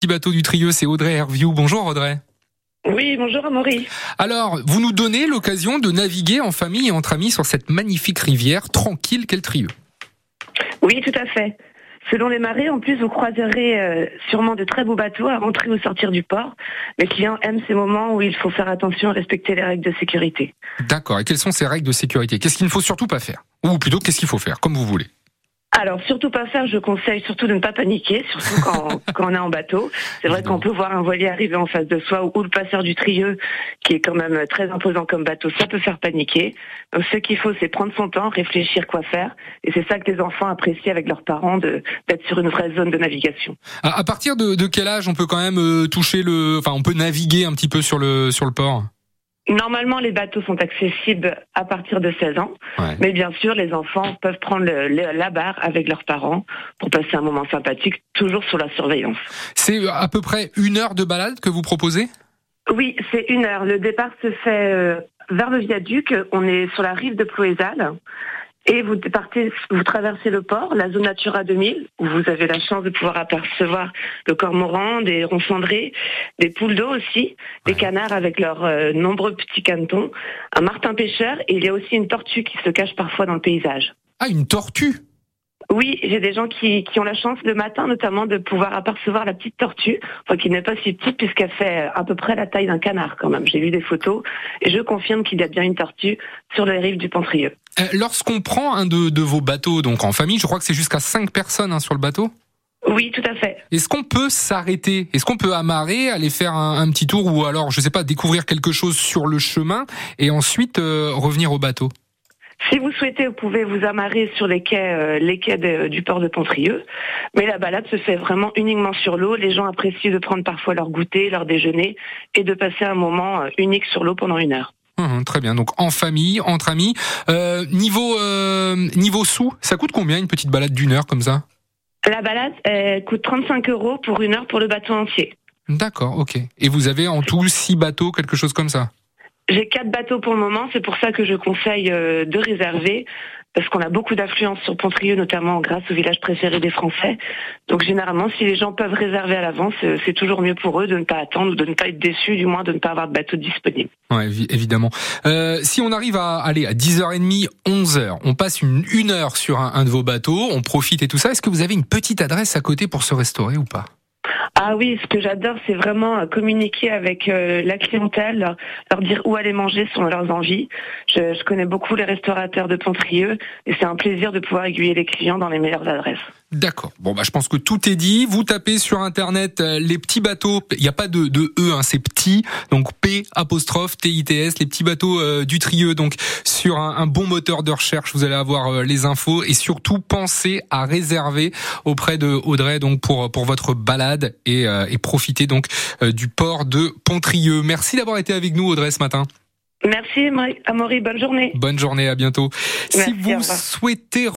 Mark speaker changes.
Speaker 1: Petit bateau du trio, c'est Audrey Herview. Bonjour Audrey.
Speaker 2: Oui, bonjour Amaury.
Speaker 1: Alors, vous nous donnez l'occasion de naviguer en famille et entre amis sur cette magnifique rivière tranquille qu'est le Trieux.
Speaker 2: Oui, tout à fait. Selon les marées, en plus, vous croiserez euh, sûrement de très beaux bateaux à rentrer ou sortir du port. Les clients aiment ces moments où il faut faire attention à respecter les règles de sécurité.
Speaker 1: D'accord. Et quelles sont ces règles de sécurité? Qu'est-ce qu'il ne faut surtout pas faire? Ou plutôt, qu'est-ce qu'il faut faire Comme vous voulez.
Speaker 2: Alors, surtout pas faire, je conseille surtout de ne pas paniquer, surtout quand, quand on est en bateau. C'est vrai qu'on peut voir un voilier arriver en face de soi ou, le passeur du Trieux, qui est quand même très imposant comme bateau, ça peut faire paniquer. Donc, ce qu'il faut, c'est prendre son temps, réfléchir quoi faire. Et c'est ça que les enfants apprécient avec leurs parents, d'être sur une vraie zone de navigation.
Speaker 1: À, partir de, de, quel âge on peut quand même euh, toucher le... Enfin, on peut naviguer un petit peu sur le, sur le port?
Speaker 2: Normalement, les bateaux sont accessibles à partir de 16 ans, mais bien sûr, les enfants peuvent prendre la barre avec leurs parents pour passer un moment sympathique, toujours sous la surveillance.
Speaker 1: C'est à peu près une heure de balade que vous proposez?
Speaker 2: Oui, c'est une heure. Le départ se fait euh, vers le viaduc. On est sur la rive de Ploézal. Et vous partez, vous traversez le port, la zone Natura 2000, où vous avez la chance de pouvoir apercevoir le cormoran, des ronds cendrés, des poules d'eau aussi, des canards avec leurs euh, nombreux petits canetons, un martin pêcheur, et il y a aussi une tortue qui se cache parfois dans le paysage.
Speaker 1: Ah, une tortue?
Speaker 2: Oui, j'ai des gens qui, qui, ont la chance le matin notamment de pouvoir apercevoir la petite tortue, enfin qui n'est pas si petite puisqu'elle fait à peu près la taille d'un canard quand même. J'ai vu des photos et je confirme qu'il y a bien une tortue sur les rives du Pontrieux.
Speaker 1: Euh, lorsqu'on prend un de, de, vos bateaux donc en famille, je crois que c'est jusqu'à 5 personnes hein, sur le bateau?
Speaker 2: Oui, tout à fait.
Speaker 1: Est-ce qu'on peut s'arrêter? Est-ce qu'on peut amarrer, aller faire un, un, petit tour ou alors, je sais pas, découvrir quelque chose sur le chemin et ensuite euh, revenir au bateau?
Speaker 2: Si vous souhaitez, vous pouvez vous amarrer sur les quais, euh, les quais du port de Pontrieux. Mais la balade se fait vraiment uniquement sur l'eau. Les gens apprécient de prendre parfois leur goûter, leur déjeuner et de passer un moment euh, unique sur l'eau pendant une heure.
Speaker 1: Hum, très bien. Donc en famille, entre amis. Euh, niveau euh, niveau sous, ça coûte combien une petite balade d'une heure comme ça?
Speaker 2: La balade coûte 35 euros pour une heure pour le bateau entier.
Speaker 1: D'accord, ok. Et vous avez en tout six bateaux, quelque chose comme ça?
Speaker 2: J'ai quatre bateaux pour le moment, c'est pour ça que je conseille euh, de réserver, parce qu'on a beaucoup d'affluence sur Pontrieux, notamment grâce au village préféré des Français. Donc généralement, si les gens peuvent réserver à l'avance, euh, c'est toujours mieux pour eux de ne pas attendre ou de ne pas être déçus, du moins de ne pas avoir de bateau disponible.
Speaker 1: Ouais, évidemment. Euh, si on arrive à aller à 10h30, 11h, on passe une, heure sur un, un de vos bateaux, on profite et tout ça. Est-ce que vous avez une petite adresse à côté pour se restaurer ou pas?
Speaker 2: Ah oui, ce que j'adore, c'est vraiment euh, communiquer avec euh, la clientèle, leur, dire où aller manger selon leurs envies. Je, je connais beaucoup les restaurateurs de Pontrieux et c'est un plaisir de pouvoir aiguiller les clients dans les meilleures adresses.
Speaker 1: D'accord. Bon, bah, je pense que tout est dit. Vous tapez sur Internet euh, les petits bateaux. Il n'y a pas de, de E, hein, c'est petit. Donc P apostrophe T I T S, les petits bateaux euh, du Trieux. Donc sur un, un, bon moteur de recherche, vous allez avoir euh, les infos et surtout pensez à réserver auprès de Audrey donc pour pour votre balade et, et profiter donc du port de Pontrieux. Merci d'avoir été avec nous Audrey ce matin.
Speaker 2: Merci Amaury, bonne journée.
Speaker 1: Bonne journée, à bientôt.
Speaker 2: Merci,
Speaker 1: si vous souhaitez